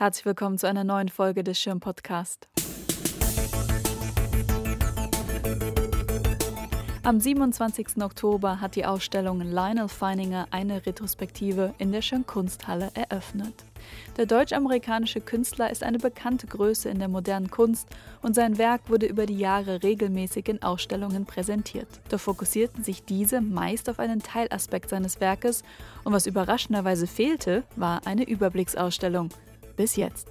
Herzlich willkommen zu einer neuen Folge des Schirm Podcast. Am 27. Oktober hat die Ausstellung Lionel Feininger eine Retrospektive in der Schirn Kunsthalle eröffnet. Der deutsch-amerikanische Künstler ist eine bekannte Größe in der modernen Kunst und sein Werk wurde über die Jahre regelmäßig in Ausstellungen präsentiert. Doch fokussierten sich diese meist auf einen Teilaspekt seines Werkes und was überraschenderweise fehlte, war eine Überblicksausstellung bis jetzt.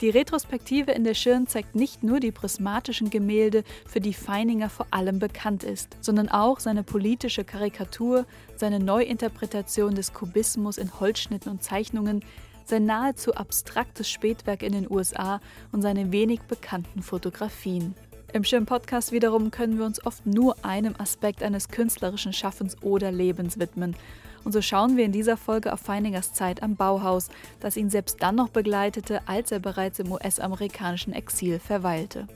Die Retrospektive in der Schirn zeigt nicht nur die prismatischen Gemälde, für die Feininger vor allem bekannt ist, sondern auch seine politische Karikatur, seine Neuinterpretation des Kubismus in Holzschnitten und Zeichnungen, sein nahezu abstraktes Spätwerk in den USA und seine wenig bekannten Fotografien. Im Schirm-Podcast wiederum können wir uns oft nur einem Aspekt eines künstlerischen Schaffens oder Lebens widmen. Und so schauen wir in dieser Folge auf Feiningers Zeit am Bauhaus, das ihn selbst dann noch begleitete, als er bereits im US-amerikanischen Exil verweilte.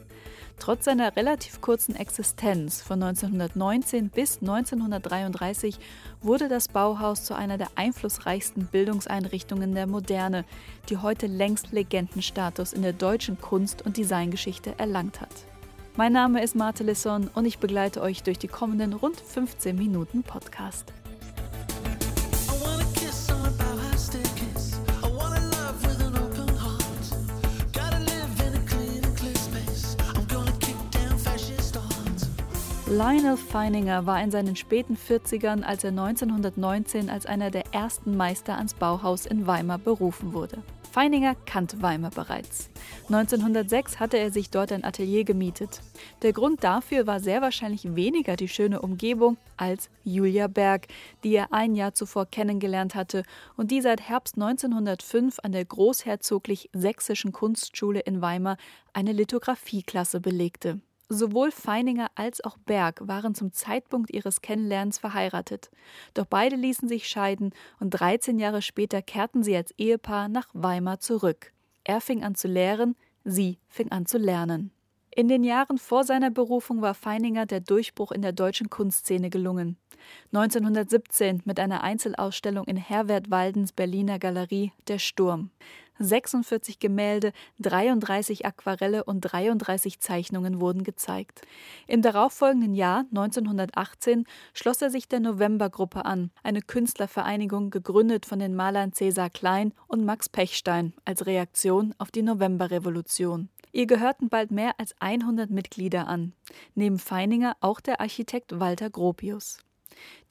Trotz seiner relativ kurzen Existenz von 1919 bis 1933 wurde das Bauhaus zu einer der einflussreichsten Bildungseinrichtungen der Moderne, die heute längst Legendenstatus in der deutschen Kunst- und Designgeschichte erlangt hat. Mein Name ist Marte Lisson und ich begleite euch durch die kommenden rund 15 Minuten Podcast. Lionel Feininger war in seinen späten 40ern, als er 1919 als einer der ersten Meister ans Bauhaus in Weimar berufen wurde. Feininger kannte Weimar bereits. 1906 hatte er sich dort ein Atelier gemietet. Der Grund dafür war sehr wahrscheinlich weniger die schöne Umgebung als Julia Berg, die er ein Jahr zuvor kennengelernt hatte und die seit Herbst 1905 an der Großherzoglich Sächsischen Kunstschule in Weimar eine Lithografieklasse belegte. Sowohl Feininger als auch Berg waren zum Zeitpunkt ihres Kennenlernens verheiratet. Doch beide ließen sich scheiden und 13 Jahre später kehrten sie als Ehepaar nach Weimar zurück. Er fing an zu lehren, sie fing an zu lernen. In den Jahren vor seiner Berufung war Feininger der Durchbruch in der deutschen Kunstszene gelungen. 1917 mit einer Einzelausstellung in Herbert Waldens Berliner Galerie Der Sturm. 46 Gemälde, 33 Aquarelle und 33 Zeichnungen wurden gezeigt. Im darauffolgenden Jahr 1918 schloss er sich der Novembergruppe an, eine Künstlervereinigung gegründet von den Malern Cäsar Klein und Max Pechstein als Reaktion auf die Novemberrevolution. Ihr gehörten bald mehr als 100 Mitglieder an, neben Feininger auch der Architekt Walter Gropius.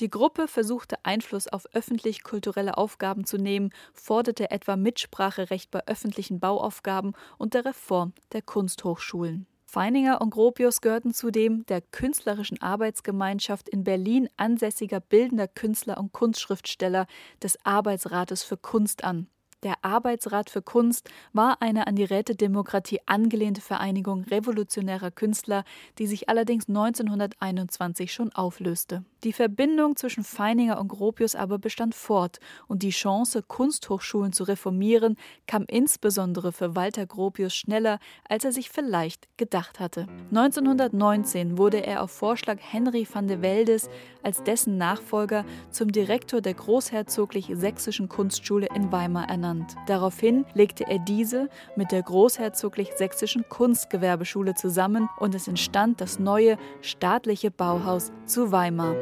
Die Gruppe versuchte Einfluss auf öffentlich-kulturelle Aufgaben zu nehmen, forderte etwa Mitspracherecht bei öffentlichen Bauaufgaben und der Reform der Kunsthochschulen. Feininger und Gropius gehörten zudem der künstlerischen Arbeitsgemeinschaft in Berlin ansässiger bildender Künstler und Kunstschriftsteller des Arbeitsrates für Kunst an. Der Arbeitsrat für Kunst war eine an die Rätedemokratie angelehnte Vereinigung revolutionärer Künstler, die sich allerdings 1921 schon auflöste. Die Verbindung zwischen Feininger und Gropius aber bestand fort und die Chance, Kunsthochschulen zu reformieren, kam insbesondere für Walter Gropius schneller, als er sich vielleicht gedacht hatte. 1919 wurde er auf Vorschlag Henry van de Veldes als dessen Nachfolger zum Direktor der Großherzoglich Sächsischen Kunstschule in Weimar ernannt. Daraufhin legte er diese mit der Großherzoglich Sächsischen Kunstgewerbeschule zusammen und es entstand das neue staatliche Bauhaus zu Weimar.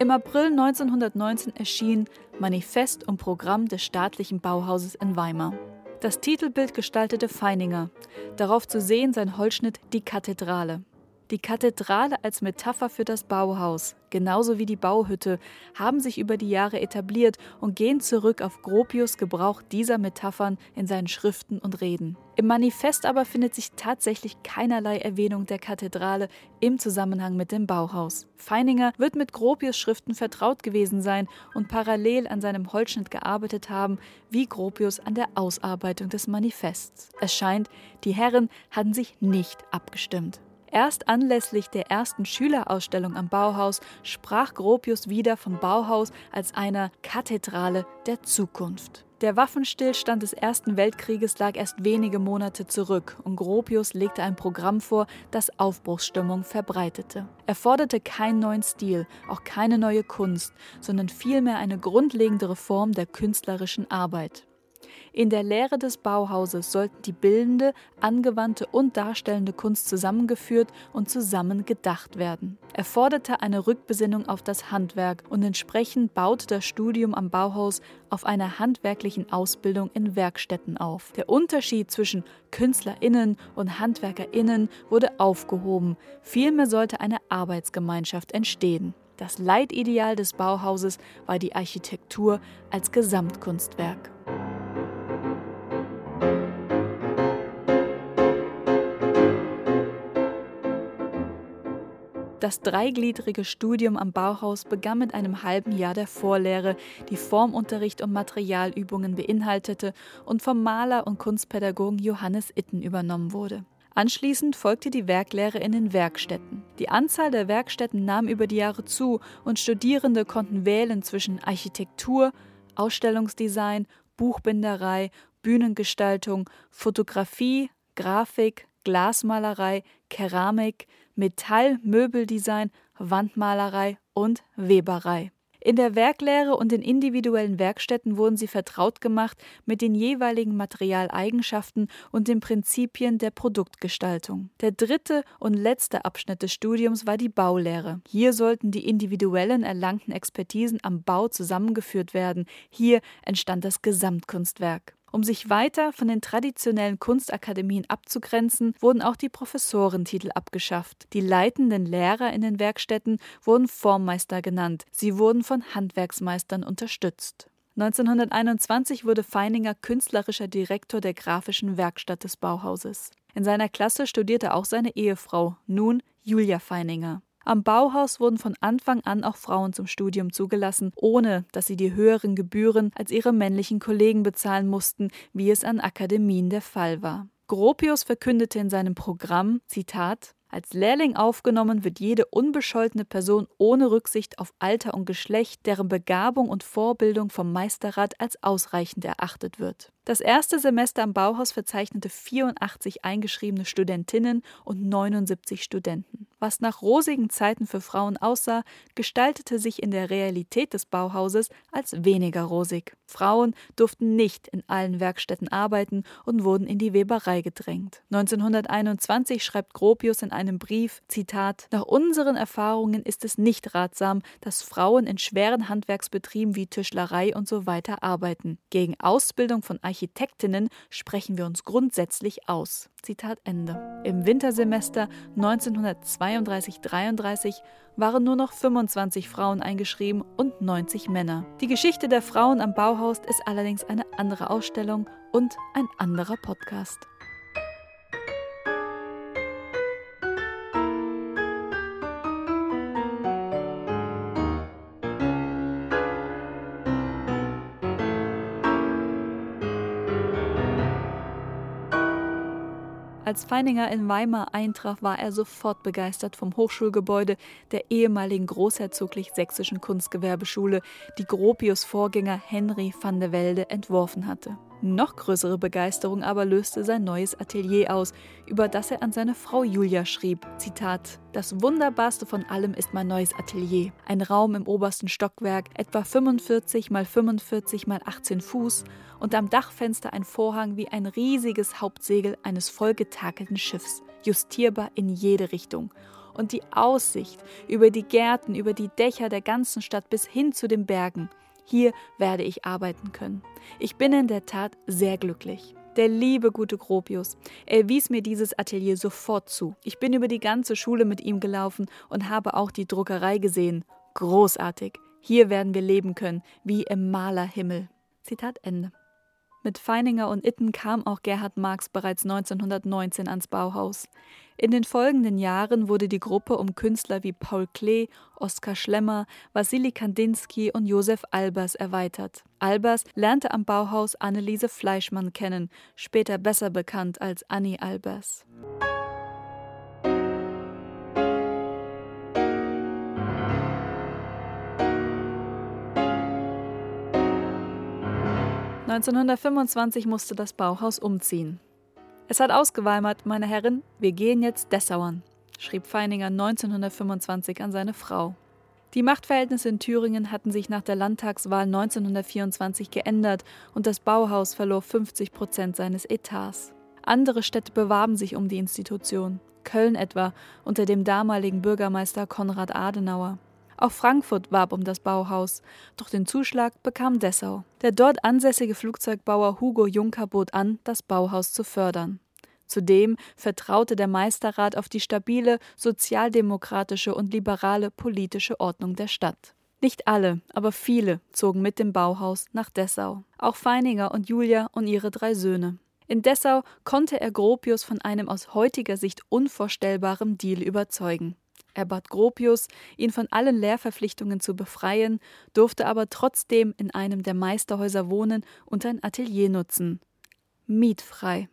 Im April 1919 erschien Manifest und Programm des staatlichen Bauhauses in Weimar. Das Titelbild gestaltete Feininger. Darauf zu sehen sein Holzschnitt Die Kathedrale. Die Kathedrale als Metapher für das Bauhaus, genauso wie die Bauhütte, haben sich über die Jahre etabliert und gehen zurück auf Gropius Gebrauch dieser Metaphern in seinen Schriften und Reden. Im Manifest aber findet sich tatsächlich keinerlei Erwähnung der Kathedrale im Zusammenhang mit dem Bauhaus. Feininger wird mit Gropius Schriften vertraut gewesen sein und parallel an seinem Holzschnitt gearbeitet haben, wie Gropius an der Ausarbeitung des Manifests. Es scheint, die Herren hatten sich nicht abgestimmt. Erst anlässlich der ersten Schülerausstellung am Bauhaus sprach Gropius wieder vom Bauhaus als einer Kathedrale der Zukunft. Der Waffenstillstand des Ersten Weltkrieges lag erst wenige Monate zurück und Gropius legte ein Programm vor, das Aufbruchsstimmung verbreitete. Er forderte keinen neuen Stil, auch keine neue Kunst, sondern vielmehr eine grundlegende Reform der künstlerischen Arbeit. In der Lehre des Bauhauses sollten die bildende, angewandte und darstellende Kunst zusammengeführt und zusammen gedacht werden. Er forderte eine Rückbesinnung auf das Handwerk und entsprechend baute das Studium am Bauhaus auf einer handwerklichen Ausbildung in Werkstätten auf. Der Unterschied zwischen KünstlerInnen und HandwerkerInnen wurde aufgehoben. Vielmehr sollte eine Arbeitsgemeinschaft entstehen. Das Leitideal des Bauhauses war die Architektur als Gesamtkunstwerk. Das dreigliedrige Studium am Bauhaus begann mit einem halben Jahr der Vorlehre, die Formunterricht und Materialübungen beinhaltete und vom Maler und Kunstpädagogen Johannes Itten übernommen wurde. Anschließend folgte die Werklehre in den Werkstätten. Die Anzahl der Werkstätten nahm über die Jahre zu und Studierende konnten wählen zwischen Architektur, Ausstellungsdesign, Buchbinderei, Bühnengestaltung, Fotografie, Grafik, Glasmalerei, Keramik, Metall, Möbeldesign, Wandmalerei und Weberei. In der Werklehre und in individuellen Werkstätten wurden sie vertraut gemacht mit den jeweiligen Materialeigenschaften und den Prinzipien der Produktgestaltung. Der dritte und letzte Abschnitt des Studiums war die Baulehre. Hier sollten die individuellen erlangten Expertisen am Bau zusammengeführt werden. Hier entstand das Gesamtkunstwerk. Um sich weiter von den traditionellen Kunstakademien abzugrenzen, wurden auch die Professorentitel abgeschafft. Die leitenden Lehrer in den Werkstätten wurden Formmeister genannt. Sie wurden von Handwerksmeistern unterstützt. 1921 wurde Feininger künstlerischer Direktor der grafischen Werkstatt des Bauhauses. In seiner Klasse studierte auch seine Ehefrau, nun Julia Feininger. Am Bauhaus wurden von Anfang an auch Frauen zum Studium zugelassen, ohne dass sie die höheren Gebühren als ihre männlichen Kollegen bezahlen mussten, wie es an Akademien der Fall war. Gropius verkündete in seinem Programm, Zitat, als Lehrling aufgenommen wird jede unbescholtene Person ohne Rücksicht auf Alter und Geschlecht, deren Begabung und Vorbildung vom Meisterrat als ausreichend erachtet wird. Das erste Semester am Bauhaus verzeichnete 84 eingeschriebene Studentinnen und 79 Studenten. Was nach rosigen Zeiten für Frauen aussah, gestaltete sich in der Realität des Bauhauses als weniger rosig. Frauen durften nicht in allen Werkstätten arbeiten und wurden in die Weberei gedrängt. 1921 schreibt Gropius in einem Brief, Zitat, Nach unseren Erfahrungen ist es nicht ratsam, dass Frauen in schweren Handwerksbetrieben wie Tischlerei und so weiter arbeiten. Gegen Ausbildung von Architekten Architektinnen sprechen wir uns grundsätzlich aus. Zitat Ende. Im Wintersemester 1932-33 waren nur noch 25 Frauen eingeschrieben und 90 Männer. Die Geschichte der Frauen am Bauhaus ist allerdings eine andere Ausstellung und ein anderer Podcast. Als Feininger in Weimar eintraf, war er sofort begeistert vom Hochschulgebäude der ehemaligen großherzoglich-sächsischen Kunstgewerbeschule, die Gropius Vorgänger Henry van der Welde entworfen hatte. Noch größere Begeisterung aber löste sein neues Atelier aus, über das er an seine Frau Julia schrieb. Zitat: Das wunderbarste von allem ist mein neues Atelier. Ein Raum im obersten Stockwerk, etwa 45 mal 45 mal 18 Fuß und am Dachfenster ein Vorhang wie ein riesiges Hauptsegel eines vollgetakelten Schiffs, justierbar in jede Richtung und die Aussicht über die Gärten, über die Dächer der ganzen Stadt bis hin zu den Bergen. Hier werde ich arbeiten können. Ich bin in der Tat sehr glücklich. Der liebe gute Gropius. Er wies mir dieses Atelier sofort zu. Ich bin über die ganze Schule mit ihm gelaufen und habe auch die Druckerei gesehen. Großartig. Hier werden wir leben können, wie im Malerhimmel. Zitat Ende. Mit Feininger und Itten kam auch Gerhard Marx bereits 1919 ans Bauhaus. In den folgenden Jahren wurde die Gruppe um Künstler wie Paul Klee, Oskar Schlemmer, Wassili Kandinsky und Josef Albers erweitert. Albers lernte am Bauhaus Anneliese Fleischmann kennen, später besser bekannt als Annie Albers. 1925 musste das Bauhaus umziehen. Es hat ausgeweimert, meine Herren, wir gehen jetzt Dessauern, schrieb Feininger 1925 an seine Frau. Die Machtverhältnisse in Thüringen hatten sich nach der Landtagswahl 1924 geändert und das Bauhaus verlor 50 Prozent seines Etats. Andere Städte bewarben sich um die Institution. Köln etwa unter dem damaligen Bürgermeister Konrad Adenauer. Auch Frankfurt warb um das Bauhaus, doch den Zuschlag bekam Dessau. Der dort ansässige Flugzeugbauer Hugo Juncker bot an, das Bauhaus zu fördern. Zudem vertraute der Meisterrat auf die stabile, sozialdemokratische und liberale politische Ordnung der Stadt. Nicht alle, aber viele zogen mit dem Bauhaus nach Dessau. Auch Feininger und Julia und ihre drei Söhne. In Dessau konnte er Gropius von einem aus heutiger Sicht unvorstellbaren Deal überzeugen. Er bat Gropius, ihn von allen Lehrverpflichtungen zu befreien, durfte aber trotzdem in einem der Meisterhäuser wohnen und ein Atelier nutzen. Mietfrei.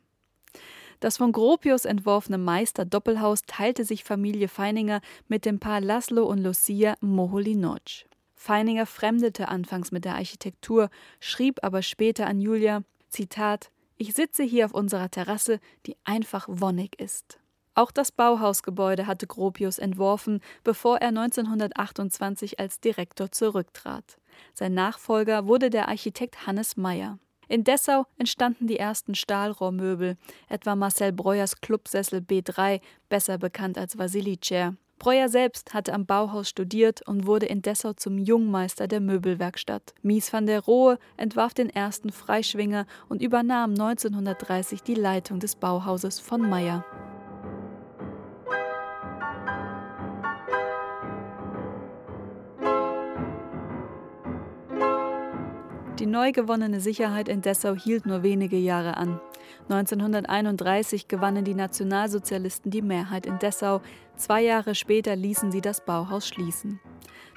Das von Gropius entworfene Meister-Doppelhaus teilte sich Familie Feininger mit dem Paar Laszlo und Lucia Moholy-Nagy. Feininger fremdete anfangs mit der Architektur, schrieb aber später an Julia: Zitat: Ich sitze hier auf unserer Terrasse, die einfach wonnig ist. Auch das Bauhausgebäude hatte Gropius entworfen, bevor er 1928 als Direktor zurücktrat. Sein Nachfolger wurde der Architekt Hannes Meyer. In Dessau entstanden die ersten Stahlrohrmöbel, etwa Marcel Breuers Clubsessel B3, besser bekannt als Vasili-Chair. Breuer selbst hatte am Bauhaus studiert und wurde in Dessau zum Jungmeister der Möbelwerkstatt. Mies van der Rohe entwarf den ersten Freischwinger und übernahm 1930 die Leitung des Bauhauses von Meyer. Neu gewonnene Sicherheit in Dessau hielt nur wenige Jahre an. 1931 gewannen die Nationalsozialisten die Mehrheit in Dessau, zwei Jahre später ließen sie das Bauhaus schließen.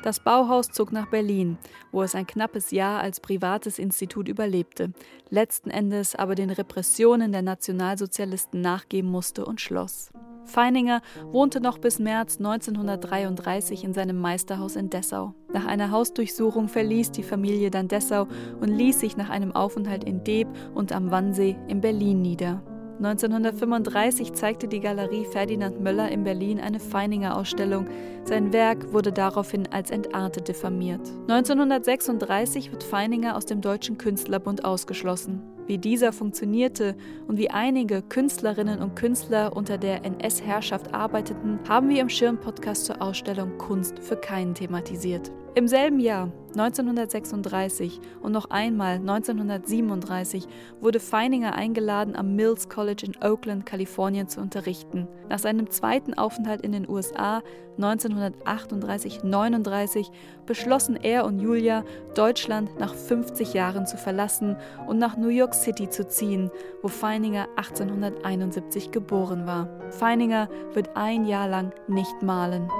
Das Bauhaus zog nach Berlin, wo es ein knappes Jahr als privates Institut überlebte, letzten Endes aber den Repressionen der Nationalsozialisten nachgeben musste und schloss. Feininger wohnte noch bis März 1933 in seinem Meisterhaus in Dessau. Nach einer Hausdurchsuchung verließ die Familie dann Dessau und ließ sich nach einem Aufenthalt in Deb und am Wannsee in Berlin nieder. 1935 zeigte die Galerie Ferdinand Möller in Berlin eine Feininger-Ausstellung. Sein Werk wurde daraufhin als entartet diffamiert. 1936 wird Feininger aus dem Deutschen Künstlerbund ausgeschlossen. Wie dieser funktionierte und wie einige Künstlerinnen und Künstler unter der NS-Herrschaft arbeiteten, haben wir im Schirm-Podcast zur Ausstellung Kunst für keinen thematisiert. Im selben Jahr, 1936 und noch einmal 1937, wurde Feininger eingeladen, am Mills College in Oakland, Kalifornien zu unterrichten. Nach seinem zweiten Aufenthalt in den USA 1938-39 beschlossen er und Julia, Deutschland nach 50 Jahren zu verlassen und nach New York City zu ziehen, wo Feininger 1871 geboren war. Feininger wird ein Jahr lang nicht malen.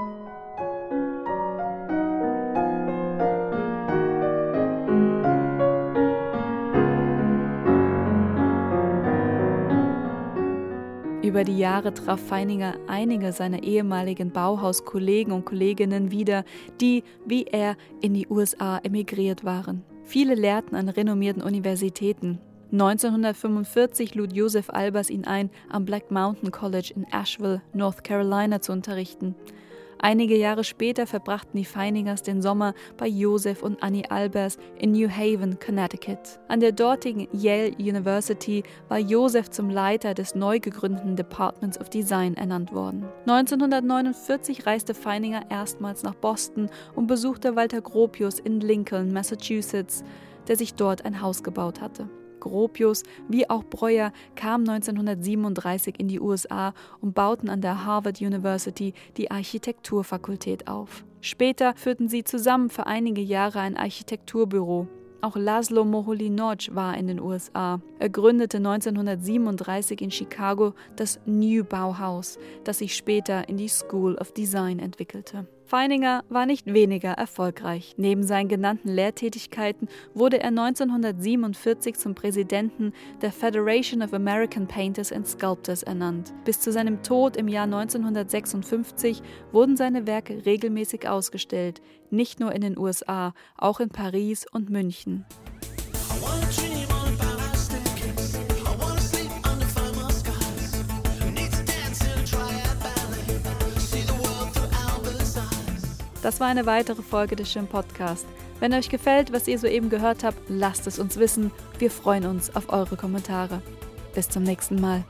Über die Jahre traf Feininger einige seiner ehemaligen Bauhauskollegen und Kolleginnen wieder, die, wie er, in die USA emigriert waren. Viele lehrten an renommierten Universitäten. 1945 lud Joseph Albers ihn ein, am Black Mountain College in Asheville, North Carolina zu unterrichten. Einige Jahre später verbrachten die Feiningers den Sommer bei Joseph und Annie Albers in New Haven, Connecticut. An der dortigen Yale University war Joseph zum Leiter des neu gegründeten Departments of Design ernannt worden. 1949 reiste Feininger erstmals nach Boston und besuchte Walter Gropius in Lincoln, Massachusetts, der sich dort ein Haus gebaut hatte. Gropius wie auch Breuer kamen 1937 in die USA und bauten an der Harvard University die Architekturfakultät auf. Später führten sie zusammen für einige Jahre ein Architekturbüro. Auch Laszlo Moholy-Nagy war in den USA. Er gründete 1937 in Chicago das New Bauhaus, das sich später in die School of Design entwickelte. Feininger war nicht weniger erfolgreich. Neben seinen genannten Lehrtätigkeiten wurde er 1947 zum Präsidenten der Federation of American Painters and Sculptors ernannt. Bis zu seinem Tod im Jahr 1956 wurden seine Werke regelmäßig ausgestellt, nicht nur in den USA, auch in Paris und München. Das war eine weitere Folge des Schirm Podcast. Wenn euch gefällt, was ihr soeben gehört habt, lasst es uns wissen. Wir freuen uns auf eure Kommentare. Bis zum nächsten Mal.